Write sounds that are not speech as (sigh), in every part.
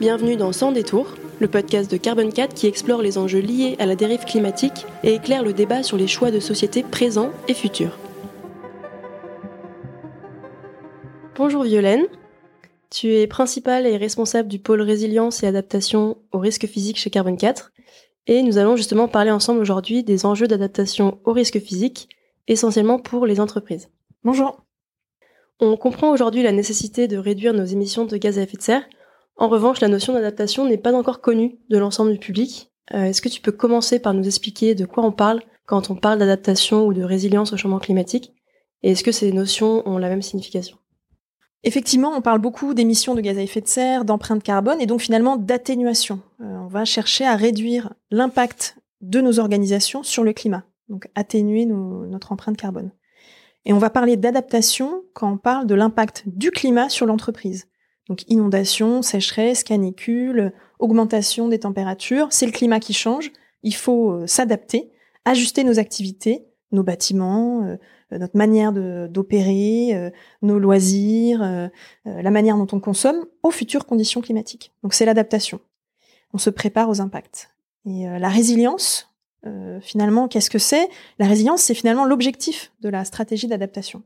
Bienvenue dans Sans détour, le podcast de Carbon 4 qui explore les enjeux liés à la dérive climatique et éclaire le débat sur les choix de société présents et futurs. Bonjour Violaine, tu es principale et responsable du pôle résilience et adaptation aux risques physiques chez Carbon 4 et nous allons justement parler ensemble aujourd'hui des enjeux d'adaptation aux risques physiques, essentiellement pour les entreprises. Bonjour. On comprend aujourd'hui la nécessité de réduire nos émissions de gaz à effet de serre. En revanche, la notion d'adaptation n'est pas encore connue de l'ensemble du public. Euh, est-ce que tu peux commencer par nous expliquer de quoi on parle quand on parle d'adaptation ou de résilience au changement climatique? Et est-ce que ces notions ont la même signification? Effectivement, on parle beaucoup d'émissions de gaz à effet de serre, d'empreinte carbone et donc finalement d'atténuation. Euh, on va chercher à réduire l'impact de nos organisations sur le climat, donc atténuer notre empreinte carbone. Et on va parler d'adaptation quand on parle de l'impact du climat sur l'entreprise. Donc inondation, sécheresse, canicule, augmentation des températures, c'est le climat qui change, il faut euh, s'adapter, ajuster nos activités, nos bâtiments, euh, notre manière d'opérer, euh, nos loisirs, la manière dont on consomme aux futures conditions climatiques. Donc c'est l'adaptation. On se prépare aux impacts. Et la résilience, finalement, qu'est-ce que c'est? La résilience, c'est finalement l'objectif de la stratégie d'adaptation.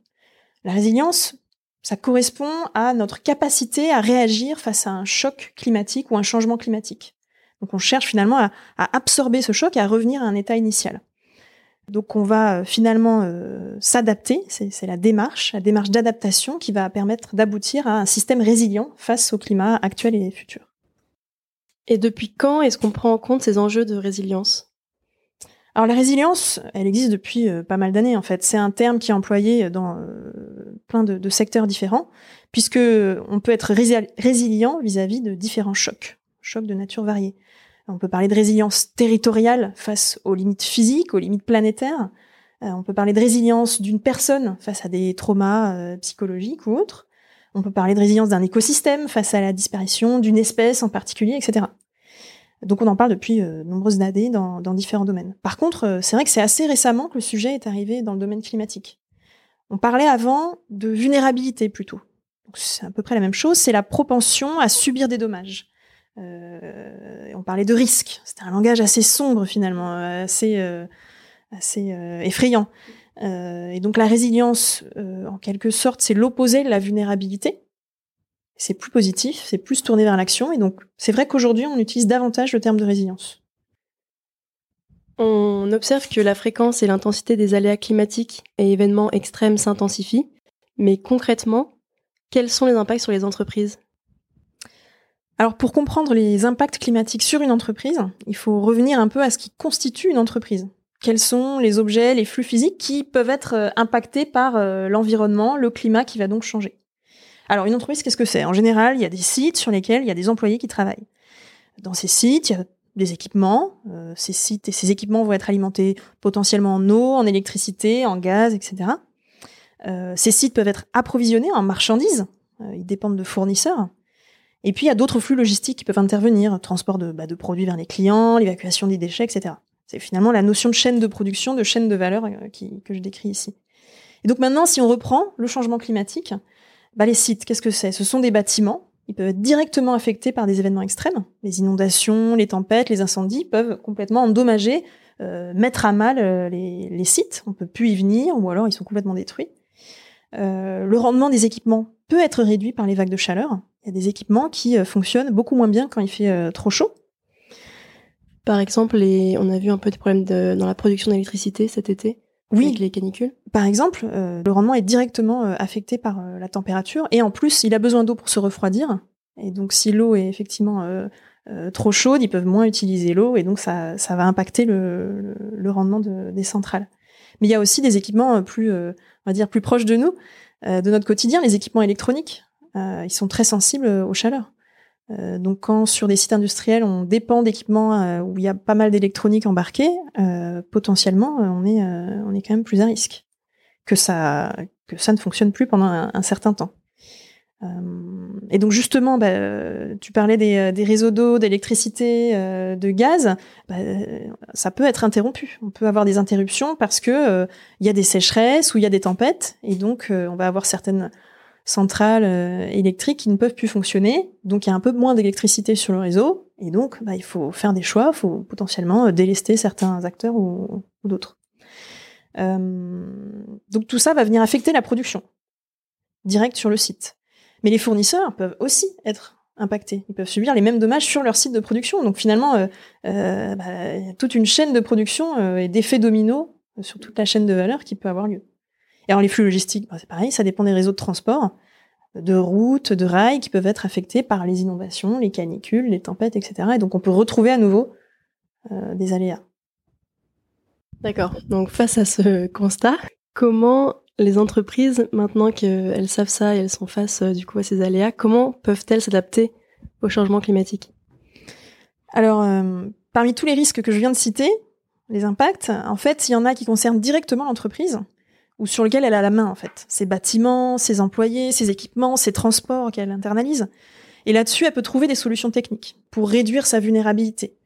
La résilience, ça correspond à notre capacité à réagir face à un choc climatique ou un changement climatique. Donc on cherche finalement à, à absorber ce choc et à revenir à un état initial. Donc on va euh, finalement euh, s'adapter, c'est la démarche, la démarche d'adaptation qui va permettre d'aboutir à un système résilient face au climat actuel et futur. Et depuis quand est-ce qu'on prend en compte ces enjeux de résilience? Alors la résilience, elle existe depuis euh, pas mal d'années en fait. C'est un terme qui est employé dans plein de, secteurs différents, puisque on peut être résilient vis-à-vis -vis de différents chocs, chocs de nature variée. On peut parler de résilience territoriale face aux limites physiques, aux limites planétaires. Euh, on peut parler de résilience d'une personne face à des traumas euh, psychologiques ou autres. On peut parler de résilience d'un écosystème face à la disparition d'une espèce en particulier, etc. Donc on en parle depuis euh, nombreuses années dans, différents domaines. Par contre, c'est vrai que c'est assez récemment que le sujet est arrivé dans le domaine climatique. On parlait avant de vulnérabilité plutôt. C'est à peu près la même chose, c'est la propension à subir des dommages. Euh, on parlait de risque. C'était un langage assez sombre finalement, assez, euh, euh, effrayant. et donc la résilience, en quelque sorte, c'est l'opposé de la vulnérabilité. C'est plus positif, c'est plus tourné vers l'action. Et donc c'est vrai qu'aujourd'hui, on utilise davantage le terme de résilience. On observe que la fréquence et l'intensité des aléas climatiques et événements extrêmes s'intensifient. Mais concrètement, quels sont les impacts sur les entreprises? Alors pour comprendre les impacts climatiques sur une entreprise, il faut revenir un peu à ce qui constitue une entreprise. Quels sont les objets, les flux physiques qui peuvent être euh, impactés par euh, l'environnement, le climat qui va donc changer? Alors une entreprise, qu'est-ce que c'est? En général, il y a des sites sur lesquels il y a des employés qui travaillent. Dans ces sites, il y a des équipements. Euh, ces sites et ces équipements vont être alimentés potentiellement en eau, en électricité, en gaz, etc. ces sites peuvent être approvisionnés en marchandises. ils dépendent de fournisseurs. Et puis il y a d'autres flux logistiques qui peuvent intervenir, transport de, bah, produits vers les clients, l'évacuation des déchets, etc. C'est finalement la notion de chaîne de production, de chaîne de valeur euh, que je décris ici. Et donc maintenant, si on reprend le changement climatique, bah, les sites, qu'est-ce que c'est? Ce sont des bâtiments. Ils peuvent être directement affectés par des événements extrêmes. Les inondations, les tempêtes, les incendies peuvent complètement endommager, euh, mettre à mal euh, les, sites. On peut plus y venir, ou alors ils sont complètement détruits. Euh, le rendement des équipements peut être réduit par les vagues de chaleur. Il y a des équipements qui fonctionnent beaucoup moins bien quand il fait trop chaud. Par exemple, on a vu un peu de problèmes dans la production d'électricité cet été. Oui. Avec les canicules. Par exemple, le rendement est directement affecté par la température et en plus, il a besoin d'eau pour se refroidir. Et donc, si l'eau est effectivement trop chaude, ils peuvent moins utiliser l'eau et donc ça, ça va impacter le, le, rendement de, des centrales. Mais il y a aussi des équipements plus, on va dire, plus proches de nous. Euh, de notre quotidien, les équipements électroniques, euh, ils sont très sensibles aux chaleurs. Euh, donc quand sur des sites industriels on dépend d'équipements où il y a pas mal d'électronique embarquée, potentiellement on est on est quand même plus à risque que ça que ça ne fonctionne plus pendant un, certain temps. et donc justement, bah, tu parlais des, des réseaux d'eau, d'électricité, de gaz. Bah, ça peut être interrompu. On peut avoir des interruptions parce que il y a des sécheresses ou il y a des tempêtes, et donc on va avoir certaines centrales électriques qui ne peuvent plus fonctionner. Donc il y a un peu moins d'électricité sur le réseau et donc bah, il faut faire des choix, il faut potentiellement délester certains acteurs ou, d'autres. donc tout ça va venir affecter la production direct sur le site. Mais les fournisseurs peuvent aussi être impactés. Ils peuvent subir les mêmes dommages sur leur site de production. Donc finalement, euh, euh, bah, toute une chaîne de production euh, et d'effets dominos sur toute la chaîne de valeur qui peut avoir lieu. Et alors les flux logistiques, bah, c'est pareil, ça dépend des réseaux de transport, de routes, de rails qui peuvent être affectés par les inondations, les canicules, les tempêtes, etc. Et donc on peut retrouver à nouveau des aléas. D'accord. Donc face à ce constat, comment les entreprises, maintenant qu'elles savent ça et elles sont face euh, du coup à ces aléas, comment peuvent-elles s'adapter au changement climatique? Alors, euh, parmi tous les risques que je viens de citer, les impacts, en fait, il y en a qui concernent directement l'entreprise ou sur lequel elle a la main en fait. Ses bâtiments, ses employés, ses équipements, ses transports qu'elle internalise. Et là-dessus, elle peut trouver des solutions techniques pour réduire sa vulnérabilité.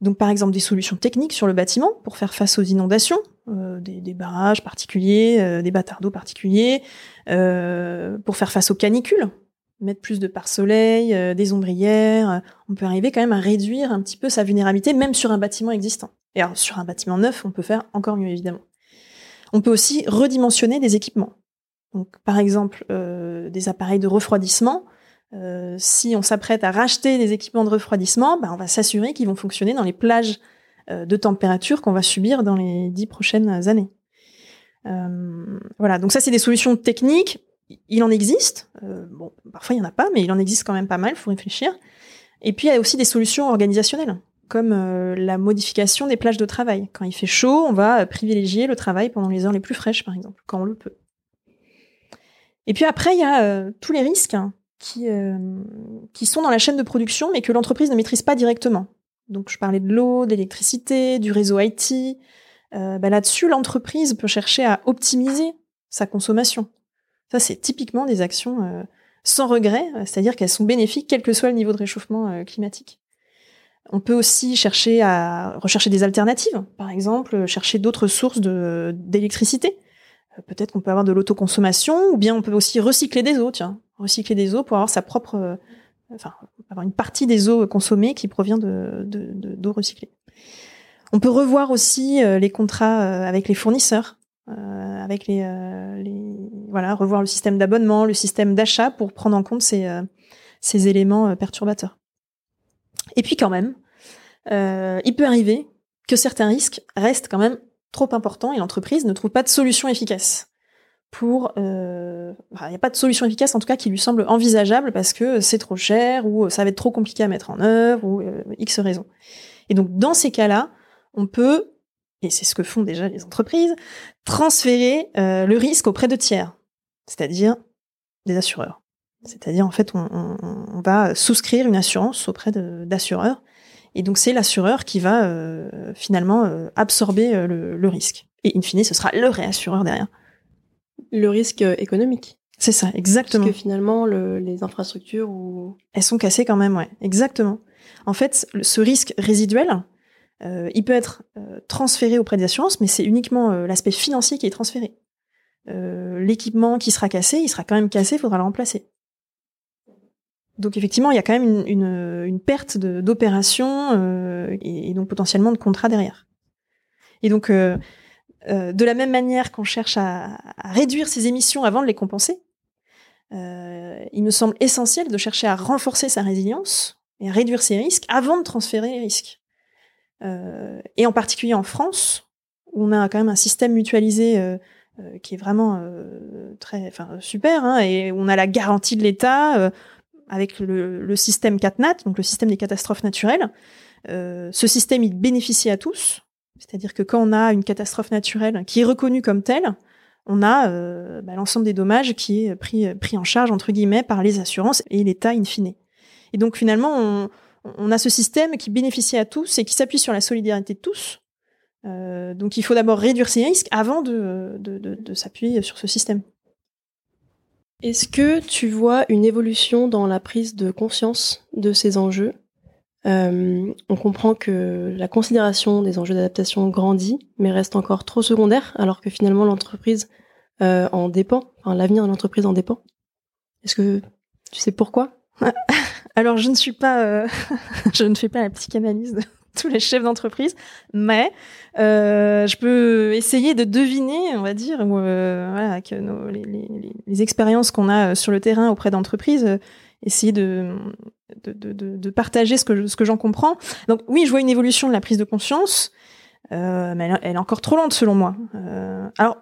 Donc par exemple des solutions techniques sur le bâtiment pour faire face aux inondations, euh, des, barrages particuliers, euh, des bâtards d'eau particuliers, euh, pour faire face aux canicules, mettre plus de pare-soleil, des ombrières. On peut arriver quand même à réduire un petit peu sa vulnérabilité, même sur un bâtiment existant. Et alors sur un bâtiment neuf, on peut faire encore mieux évidemment. On peut aussi redimensionner des équipements. Par exemple des appareils de refroidissement euh, si on s'apprête à racheter des équipements de refroidissement, bah, on va s'assurer qu'ils vont fonctionner dans les plages euh, de température qu'on va subir dans les dix prochaines années. Euh, voilà, donc ça c'est des solutions techniques. Il en existe. bon, parfois il y en a pas, mais il en existe quand même pas mal. Il faut réfléchir. Et puis il y a aussi des solutions organisationnelles, comme la modification des plages de travail. Quand il fait chaud, on va privilégier le travail pendant les heures les plus fraîches, par exemple, quand on le peut. Et puis après, il y a tous les risques hein qui, euh, sont dans la chaîne de production, mais que l'entreprise ne maîtrise pas directement. Donc je parlais de l'eau, d'électricité, du réseau IT. Euh, bah Là-dessus, l'entreprise peut chercher à optimiser sa consommation. Ça, c'est typiquement des actions euh, sans regret, c'est-à-dire qu'elles sont bénéfiques quel que soit le niveau de réchauffement euh, climatique. On peut aussi chercher à rechercher des alternatives, par exemple chercher d'autres sources d'électricité. Peut-être qu'on peut avoir de l'autoconsommation, ou bien on peut aussi recycler des eaux, tiens recycler des eaux pour avoir sa propre, euh, enfin, avoir une partie des eaux consommées qui provient de, d'eau recyclée. On peut revoir aussi euh, les contrats euh, avec les fournisseurs, avec les, voilà, revoir le système d'abonnement, le système d'achat pour prendre en compte ces éléments perturbateurs. Et puis quand même, il peut arriver que certains risques restent quand même trop importants et l'entreprise ne trouve pas de solution efficace pour euh, il n'y a pas de solution efficace en tout cas qui lui semble envisageable parce que c'est trop cher ou ça va être trop compliqué à mettre en œuvre ou euh, x raisons. Et donc dans ces cas-là, on peut et c'est ce que font déjà les entreprises, transférer euh, le risque auprès de tiers, c'est-à-dire des assureurs. C'est-à-dire en fait on, on, on, va souscrire une assurance auprès d'assureurs et donc c'est l'assureur qui va euh, finalement euh, absorber le, le risque. Et in fine, ce sera le réassureur derrière le risque euh, économique. C'est ça, exactement. Parce que finalement, les infrastructures ou elles sont cassées quand même, ouais, exactement. En fait, ce risque résiduel, euh, il peut être euh, transféré auprès des assurances, mais c'est uniquement l'aspect financier qui est transféré. L'équipement qui sera cassé, il sera quand même cassé, il faudra le remplacer. Donc effectivement, il y a quand même une, perte d'opération et, et, donc potentiellement de contrat derrière. Et donc euh, de la même manière qu'on cherche à, réduire ses émissions avant de les compenser, euh, il me semble essentiel de chercher à renforcer sa résilience et à réduire ses risques avant de transférer les risques. Euh, et en particulier en France, où on a quand même un système mutualisé qui est vraiment très, super, hein, et on a la garantie de l'État avec le, système CatNat, donc le système des catastrophes naturelles. ce système, il bénéficie à tous, c'est-à-dire que quand on a une catastrophe naturelle qui est reconnue comme telle, on a euh, bah, l'ensemble des dommages qui est pris, pris en charge, entre guillemets, par les assurances et l'État in fine. Et donc finalement, on, a ce système qui bénéficie à tous et qui s'appuie sur la solidarité de tous. Euh, donc il faut d'abord réduire ces risques avant de, de, de s'appuyer sur ce système. Est-ce que tu vois une évolution dans la prise de conscience de ces enjeux? Euh, on comprend que la considération des enjeux d'adaptation grandit, mais reste encore trop secondaire, alors que finalement l'entreprise euh, en dépend, enfin l'avenir de l'entreprise en dépend. Est-ce que tu sais pourquoi? (laughs) Alors, je ne suis pas, euh, (laughs) je ne fais pas la psychanalyse (laughs) tous les chefs d'entreprise, mais euh, je peux essayer de deviner, on va dire, euh, que nos, les, expériences qu'on a sur le terrain auprès d'entreprises, essayer de, partager ce que, j'en comprends. Donc oui, je vois une évolution de la prise de conscience, euh, mais elle, est encore trop lente selon moi. Euh, alors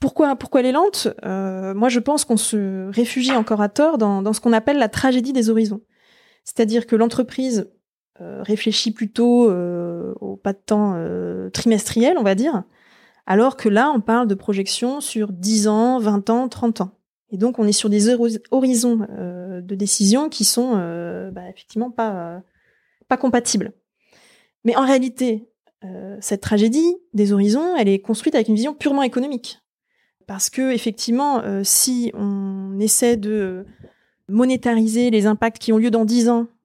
pourquoi, pourquoi elle est lente? Euh, Moi, je pense qu'on se réfugie encore à tort dans, ce qu'on appelle la tragédie des horizons. C'est-à-dire que l'entreprise euh, réfléchit plutôt euh, au pas de temps euh, trimestriel, on va dire, alors que là, on parle de projection sur 10 ans, 20 ans, 30 ans. Et donc, on est sur des horizons euh, de décision qui sont euh, bah, effectivement pas, pas compatibles. Mais en réalité, cette tragédie des horizons, elle est construite avec une vision purement économique. Parce que effectivement, si on essaie de monétariser les impacts qui ont lieu dans 10 ans euh,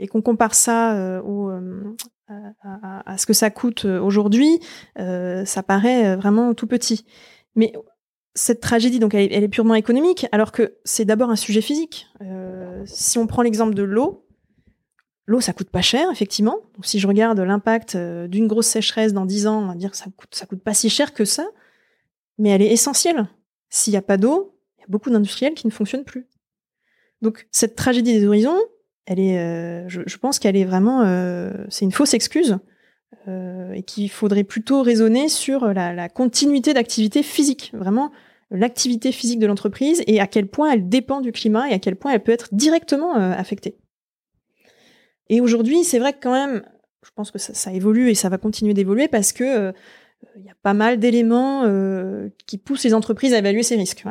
et qu'on compare ça euh, euh, à, ce que ça coûte aujourd'hui, ça paraît vraiment tout petit. Mais cette tragédie, donc, elle est, purement économique, alors que c'est d'abord un sujet physique. si on prend l'exemple de l'eau, L'eau, ça coûte pas cher, effectivement. Si je regarde l'impact d'une grosse sécheresse dans 10 ans, on va dire que ça coûte, coûte pas si cher que ça, mais elle est essentielle. S'il n'y a pas d'eau, il y a beaucoup d'industriels qui ne fonctionnent plus. Donc, cette tragédie des horizons, elle est, euh, je, je, pense qu'elle est vraiment, euh, c'est une fausse excuse euh, et qu'il faudrait plutôt raisonner sur la, la continuité d'activité physique, vraiment l'activité physique de l'entreprise et à quel point elle dépend du climat et à quel point elle peut être directement affectée. Et aujourd'hui, c'est vrai que quand même, je pense que ça, ça, évolue et ça va continuer d'évoluer parce que il y a pas mal d'éléments qui poussent les entreprises à évaluer ces risques.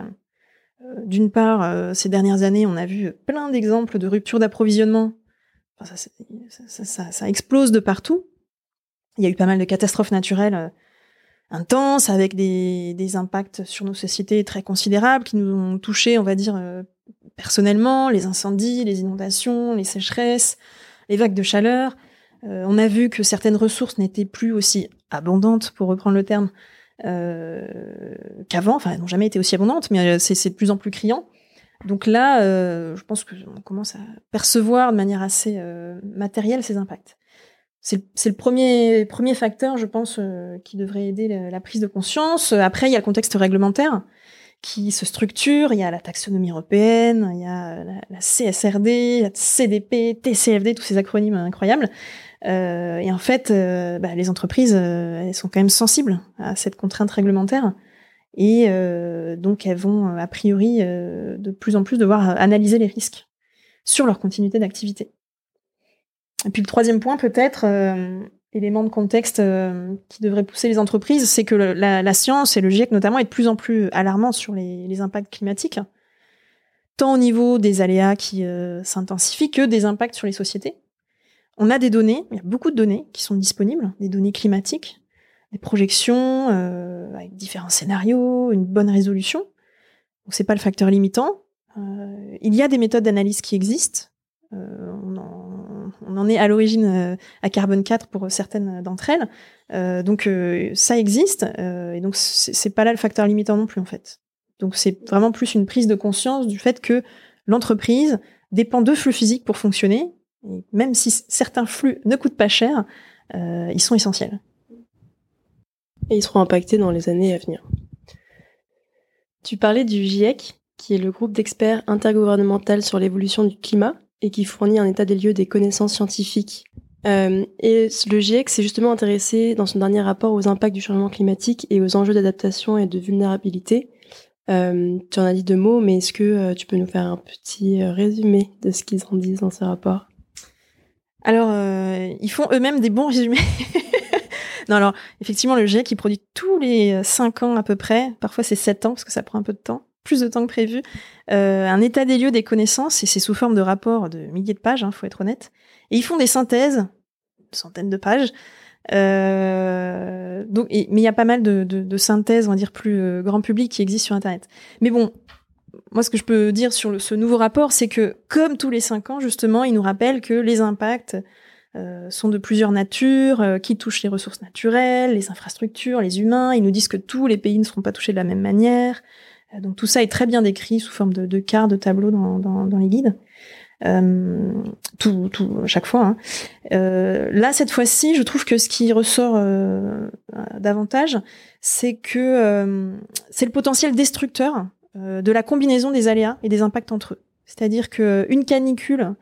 D'une part, euh, ces dernières années, on a vu plein d'exemples de rupture d'approvisionnement. Ça, explose de partout. Il y a eu pas mal de catastrophes naturelles euh, intenses, avec des, impacts sur nos sociétés très considérables, qui nous ont touchés, on va dire, euh, personnellement, les incendies, les inondations, les sécheresses, les vagues de chaleur. on a vu que certaines ressources n'étaient plus aussi abondantes, pour reprendre le terme, qu'avant. Enfin, elles n'ont jamais été aussi abondantes, mais euh, c'est de plus en plus criant. Donc là, euh, je pense qu'on commence à percevoir de manière assez euh, matérielle ces impacts. C'est le premier, premier facteur, je pense, euh, qui devrait aider la, la, prise de conscience. Après, il y a le contexte réglementaire qui se structure. Il y a la taxonomie européenne, il y a la, la CSRD, la CDP, TCFD, tous ces acronymes incroyables. Euh, et en fait, euh, bah, les entreprises, euh, elles sont quand même sensibles à cette contrainte réglementaire. Et euh, donc, elles vont, a priori, de plus en plus devoir analyser les risques sur leur continuité d'activité. Et puis le troisième point, peut-être, élément de contexte qui devrait pousser les entreprises, c'est que la, science et le GIEC notamment est de plus en plus alarmant sur les impacts climatiques, tant au niveau des aléas qui s'intensifient que des impacts sur les sociétés. On a des données, il y a beaucoup de données qui sont disponibles, des données climatiques, des projections euh, avec différents scénarios, une bonne résolution. Donc c'est pas le facteur limitant. Euh, il y a des méthodes d'analyse qui existent. Euh, on, en, est à l'origine à Carbone 4 pour certaines d'entre elles. Donc ça existe et donc c'est pas là le facteur limitant non plus en fait. Donc c'est vraiment plus une prise de conscience du fait que l'entreprise dépend de flux physiques pour fonctionner même si certains flux ne coûtent pas cher, euh, ils sont essentiels. Et ils seront impactés dans les années à venir. Tu parlais du GIEC, qui est le groupe d'experts intergouvernemental sur l'évolution du climat et qui fournit un état des lieux des connaissances scientifiques. Euh, et le GIEC s'est justement intéressé dans son dernier rapport aux impacts du changement climatique et aux enjeux d'adaptation et de vulnérabilité. Euh, tu en as dit deux mots, mais est-ce que tu peux nous faire un petit résumé de ce qu'ils en disent dans ce rapport? Alors, euh, ils font eux-mêmes des bons résumés. (laughs) non, alors, effectivement, le GIEC, qui produit tous les 5 ans à peu près, parfois c'est 7 ans, parce que ça prend un peu de temps, plus de temps que prévu, euh, un état des lieux des connaissances, et c'est sous forme de rapports de milliers de pages, hein, faut être honnête. Et ils font des synthèses, une centaine de pages, euh, mais il y a pas mal de, synthèses, on va dire, plus grand public qui existent sur Internet. Mais bon, moi, ce que je peux dire sur le, ce nouveau rapport, c'est que, comme tous les cinq ans, justement, il nous rappelle que les impacts euh, sont de plusieurs natures, euh, qui touchent les ressources naturelles, les infrastructures, les humains. Ils nous disent que tous les pays ne seront pas touchés de la même manière, donc tout ça est très bien décrit sous forme de, de cartes, de tableaux dans, dans, dans les guides. Euh, tout, tout, chaque fois. Hein. Euh, là, cette fois-ci, je trouve que ce qui ressort euh, davantage, c'est que euh, c'est le potentiel destructeur euh, de la combinaison des aléas et des impacts entre eux. C'est-à-dire que une canicule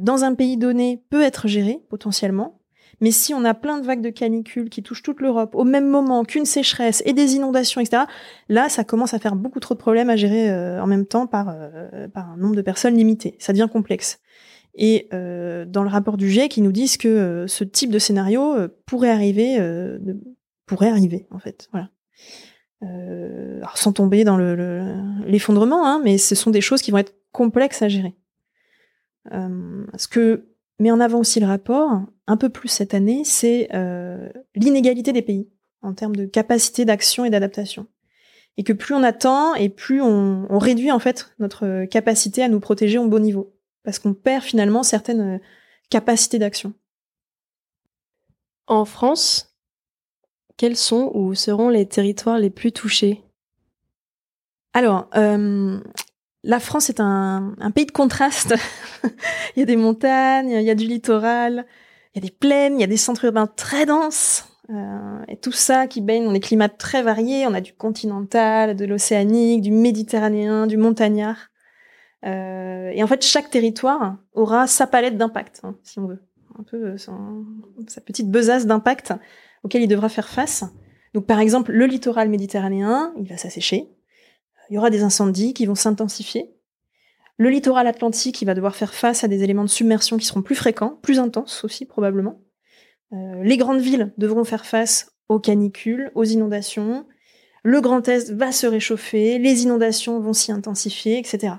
dans un pays donné peut être gérée potentiellement, mais si on a plein de vagues de canicules qui touchent toute l'Europe au même moment qu'une sécheresse et des inondations, etc., là, ça commence à faire beaucoup trop de problèmes à gérer euh, en même temps par, euh, par un nombre de personnes limité. Ça devient complexe. Et euh, dans le rapport du GIEC, ils nous disent que ce type de scénario pourrait arriver, pourrait arriver en fait. Voilà. Alors sans tomber dans l'effondrement, le, hein, mais ce sont des choses qui vont être complexes à gérer. ce que met en avant aussi le rapport, un peu plus cette année, c'est euh, l'inégalité des pays en termes de capacité d'action et d'adaptation. Et que plus on attend et plus on, on, réduit en fait notre capacité à nous protéger au bon niveau. Parce qu'on perd finalement certaines euh, capacités d'action. En France, quels sont ou seront les territoires les plus touchés? Alors, euh, la France est un, pays de contraste. (laughs) il y a des montagnes, il y a du littoral, il y a des plaines, il y a des centres urbains très denses. Euh, et tout ça qui baigne dans des climats très variés. On a du continental, de l'océanique, du méditerranéen, du montagnard. Euh, et en fait, chaque territoire aura sa palette d'impact, hein, si on veut. Un peu sa petite besace d'impact auquel il devra faire face. Donc par exemple, le littoral méditerranéen, il va s'assécher. Il y aura des incendies qui vont s'intensifier. Le littoral atlantique, il va devoir faire face à des éléments de submersion qui seront plus fréquents, plus intenses aussi probablement. Euh, les grandes villes devront faire face aux canicules, aux inondations. Le Grand Est va se réchauffer, les inondations vont s'y intensifier, etc.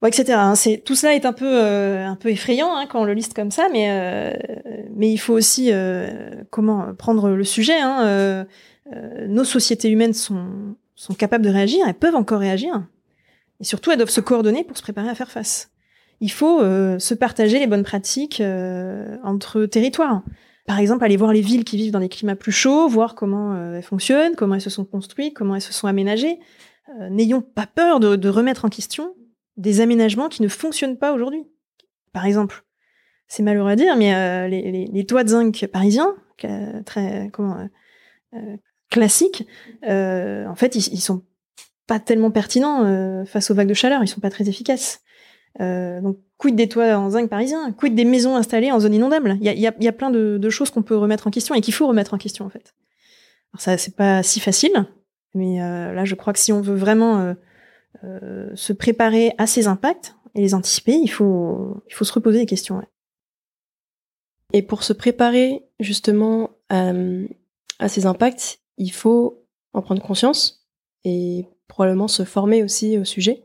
Bon, etc. Hein. Tout cela est un peu euh, effrayant hein, quand on le liste comme ça, mais euh, mais il faut aussi comment prendre le sujet. Hein, nos sociétés humaines sont sont capables de réagir, elles peuvent encore réagir. Et surtout, elles doivent se coordonner pour se préparer à faire face. Il faut euh, se partager les bonnes pratiques euh, entre territoires. Par exemple, aller voir les villes qui vivent dans des climats plus chauds, voir comment euh, elles fonctionnent, comment elles se sont construites, comment elles se sont aménagées. N'ayons pas peur de, remettre en question des aménagements qui ne fonctionnent pas aujourd'hui. Par exemple, c'est malheureux à dire, mais les, les, les, toits de zinc parisiens, très comment classiques, en fait, ils, ils sont pas tellement pertinents euh, face aux vagues de chaleur, ils sont pas très efficaces. Euh, donc, quid des toits en zinc parisien, quid des maisons installées en zone inondable? Il y a, y, a, plein de, de, choses qu'on peut remettre en question et qu'il faut remettre en question en fait. Alors ça, c'est pas si facile, mais euh, là, je crois que si on veut vraiment euh, euh, se préparer à ces impacts et les anticiper, il faut, il faut se reposer des questions. Ouais. Et pour se préparer justement à ces impacts, il faut en prendre conscience et probablement se former aussi au sujet.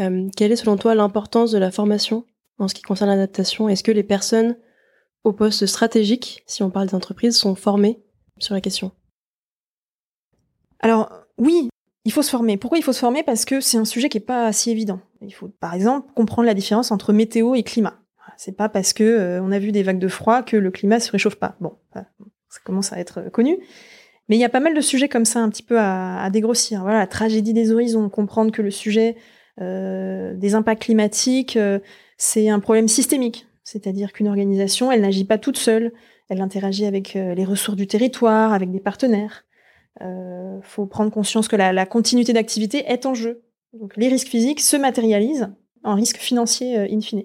Euh, quelle est selon toi l'importance de la formation en ce qui concerne l'adaptation Est-ce que les personnes au poste stratégique, si on parle d'entreprise, sont formées sur la question? Alors oui, il faut se former. Pourquoi il faut se former? Parce que c'est un sujet qui est pas si évident. Il faut par exemple comprendre la différence entre météo et climat. C'est pas parce que euh, on a vu des vagues de froid que le climat se réchauffe pas. Bon, ça commence à être connu. Mais il y a pas mal de sujets comme ça un petit peu à, à dégrossir. Voilà, la tragédie des horizons, comprendre que le sujet euh, des impacts climatiques, euh, c'est un problème systémique. C'est-à-dire qu'une organisation, elle n'agit pas toute seule, elle interagit avec euh, les ressources du territoire, avec des partenaires. Il euh, faut prendre conscience que la, continuité d'activité est en jeu. Donc les risques physiques se matérialisent en risques financiers in fine.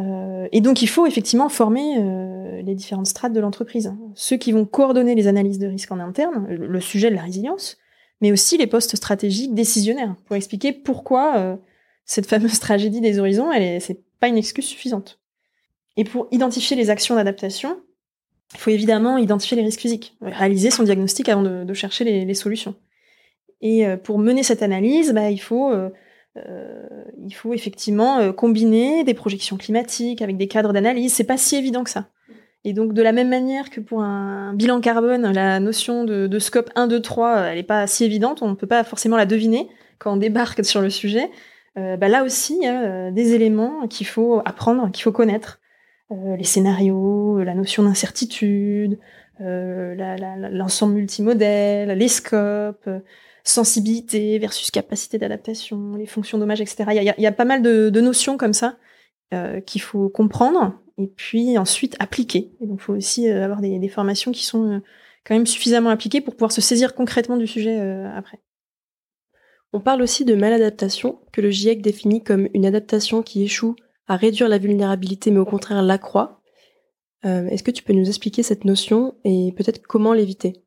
Euh, et donc il faut effectivement former euh, les différentes strates de l'entreprise. Ceux qui vont coordonner les analyses de risque en interne, le sujet de la résilience, mais aussi les postes stratégiques décisionnaires, pour expliquer pourquoi euh, cette fameuse (laughs) tragédie des horizons, elle est, c'est pas une excuse suffisante. Et pour identifier les actions d'adaptation, il faut évidemment identifier les risques physiques, réaliser son diagnostic avant de, chercher les, solutions. Et pour mener cette analyse, bah, il faut il faut effectivement euh, combiner des projections climatiques avec des cadres d'analyse. C'est pas si évident que ça. Et donc, de la même manière que pour un bilan carbone, la notion de, scope 1, 2, 3, elle n'est pas si évidente, on ne peut pas forcément la deviner quand on débarque sur le sujet. Euh, bah là aussi, il y a euh, des éléments qu'il faut apprendre, qu'il faut connaître. Euh, les scénarios, la notion d'incertitude, l'ensemble multimodèle, les scopes, sensibilité versus capacité d'adaptation, les fonctions dommages, etc. Il y a, pas mal de, notions comme ça euh, qu'il faut comprendre et puis ensuite appliquer. Et donc, il faut aussi euh, avoir des, formations qui sont euh, quand même suffisamment appliquées pour pouvoir se saisir concrètement du sujet après. On parle aussi de maladaptation, que le GIEC définit comme une adaptation qui échoue à réduire la vulnérabilité, mais au contraire l'accroît. Est-ce que tu peux nous expliquer cette notion et peut-être comment l'éviter?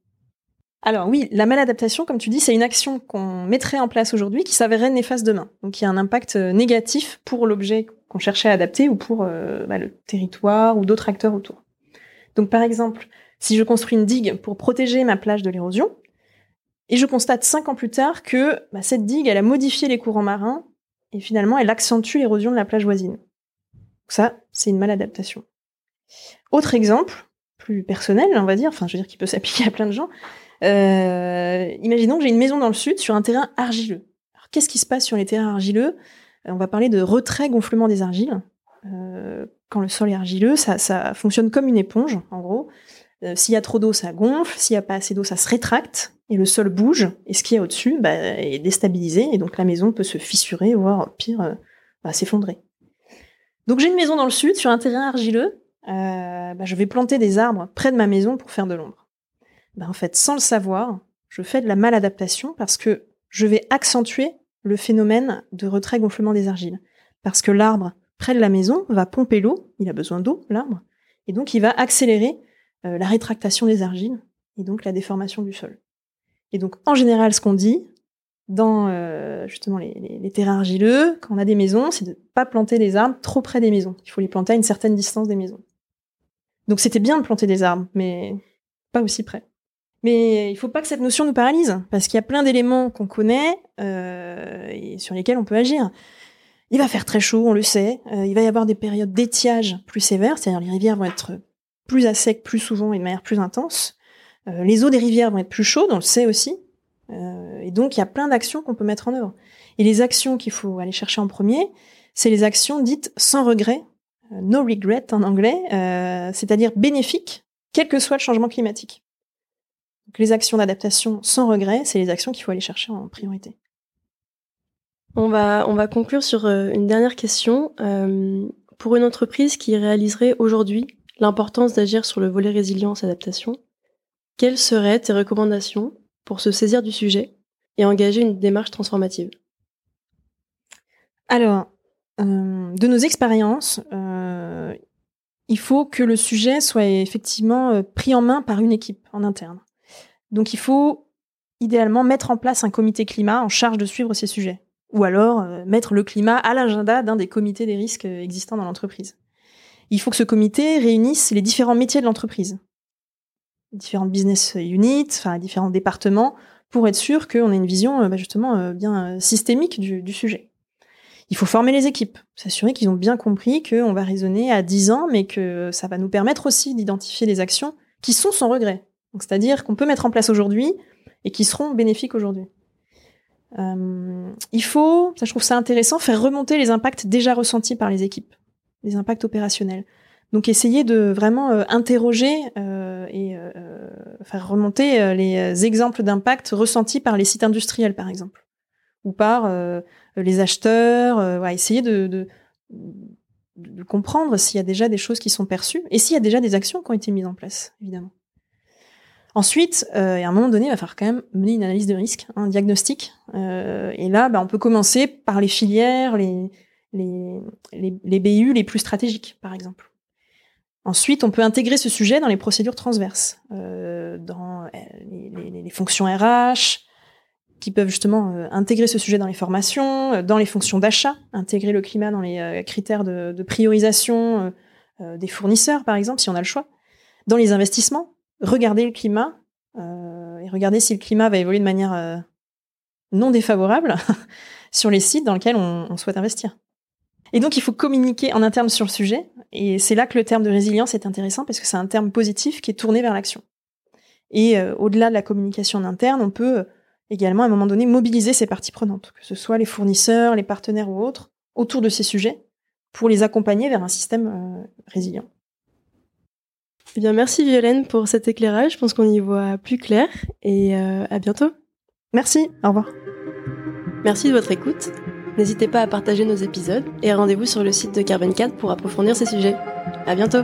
Alors oui, la maladaptation, comme tu dis, c'est une action qu'on mettrait en place aujourd'hui qui s'avérerait néfaste demain. Donc il a un impact euh, négatif pour l'objet qu'on cherchait à adapter ou pour euh, bah, le territoire ou d'autres acteurs autour. Donc par exemple, si je construis une digue pour protéger ma plage de l'érosion, et je constate cinq ans plus tard que bah, cette digue, elle a modifié les courants marins et finalement elle accentue l'érosion de la plage voisine. Donc ça, c'est une maladaptation. Autre exemple, plus personnel, on va dire, enfin je veux dire qui peut s'appliquer à plein de gens, euh, imaginons que j'ai une maison dans le sud sur un terrain argileux. Alors, qu'est-ce qui se passe sur les terrains argileux? On va parler de retrait-gonflement des argiles. Euh, quand le sol est argileux, ça, fonctionne comme une éponge, en gros. Euh, s'il y a trop d'eau, ça gonfle. S'il n'y a pas assez d'eau, ça se rétracte. Et le sol bouge. Et ce qui est au-dessus bah, est déstabilisé. Et donc la maison peut se fissurer, voire pire, euh, bah, s'effondrer. Donc j'ai une maison dans le sud, sur un terrain argileux. Euh, bah, je vais planter des arbres près de ma maison pour faire de l'ombre ben en fait, sans le savoir, je fais de la maladaptation parce que je vais accentuer le phénomène de retrait-gonflement des argiles. Parce que l'arbre, près de la maison, va pomper l'eau, il a besoin d'eau, l'arbre, et donc il va accélérer euh, la rétractation des argiles, et donc la déformation du sol. Et donc, en général, ce qu'on dit dans euh, justement les, les, les, terrains argileux, quand on a des maisons, c'est de ne pas planter des arbres trop près des maisons. Il faut les planter à une certaine distance des maisons. Donc c'était bien de planter des arbres, mais pas aussi près. Mais il faut pas que cette notion nous paralyse, parce qu'il y a plein d'éléments qu'on connaît euh, et sur lesquels on peut agir. Il va faire très chaud, on le sait. Euh, il va y avoir des périodes d'étiage plus sévères, c'est-à-dire les rivières vont être plus à sec plus souvent et de manière plus intense. Euh, les eaux des rivières vont être plus chaudes, on le sait aussi. Et donc il y a plein d'actions qu'on peut mettre en œuvre. Et les actions qu'il faut aller chercher en premier, c'est les actions dites sans regret, no regret en anglais, c'est-à-dire bénéfiques, quel que soit le changement climatique les actions d'adaptation sans regret, c'est les actions qu'il faut aller chercher en priorité. On va, on va conclure sur euh, une dernière question. Euh, pour une entreprise qui réaliserait aujourd'hui l'importance d'agir sur le volet résilience-adaptation, quelles seraient tes recommandations pour se saisir du sujet et engager une démarche transformative? Alors, euh, de nos expériences, euh, il faut que le sujet soit effectivement pris en main par une équipe en interne. Donc il faut idéalement mettre en place un comité climat en charge de suivre ces sujets. Ou alors euh, mettre le climat à l'agenda d'un des comités des risques euh, existants dans l'entreprise. Il faut que ce comité réunisse les différents métiers de l'entreprise, différentes business units, enfin différents départements, pour être sûr qu'on ait une vision euh, bah, justement bien systémique du, sujet. Il faut former les équipes, s'assurer qu'ils ont bien compris qu'on va raisonner à 10 ans, mais que ça va nous permettre aussi d'identifier les actions qui sont sans regret, c'est-à-dire qu'on peut mettre en place aujourd'hui et qui seront bénéfiques aujourd'hui. Euh, il faut, ça je trouve ça intéressant, faire remonter les impacts déjà ressentis par les équipes, les impacts opérationnels. Donc essayer de vraiment euh, interroger euh, et euh, faire remonter euh, les exemples d'impact ressentis par les sites industriels, par exemple, ou par les acheteurs. Ouais, essayer de, de, de comprendre s'il y a déjà des choses qui sont perçues et s'il y a déjà des actions qui ont été mises en place, évidemment. Ensuite, euh, à un moment donné, il va falloir quand même mener une analyse de risque, un diagnostic. Euh, et là, bah, on peut commencer par les filières, les, les, les, les, BU les plus stratégiques, par exemple. Ensuite, on peut intégrer ce sujet dans les procédures transverses, euh, dans euh, les, les, les, fonctions RH, qui peuvent justement euh, intégrer ce sujet dans les formations, euh, dans les fonctions d'achat, intégrer le climat dans les critères de, de priorisation des fournisseurs, par exemple, si on a le choix, dans les investissements, regarder le climat euh, et regarder si le climat va évoluer de manière euh, non défavorable (laughs) sur les sites dans lesquels on, souhaite investir. Et donc, il faut communiquer en interne sur le sujet. Et c'est là que le terme de résilience est intéressant parce que c'est un terme positif qui est tourné vers l'action. Et euh, au-delà de la communication en interne, on peut également à un moment donné mobiliser ces parties prenantes, que ce soit les fournisseurs, les partenaires ou autres, autour de ces sujets, pour les accompagner vers un système résilient. Eh bien, merci Violaine pour cet éclairage. Je pense qu'on y voit plus clair et euh, à bientôt. Merci, au revoir. Merci de votre écoute. N'hésitez pas à partager nos épisodes et rendez-vous sur le site de Carbon 4 pour approfondir ces sujets. À bientôt!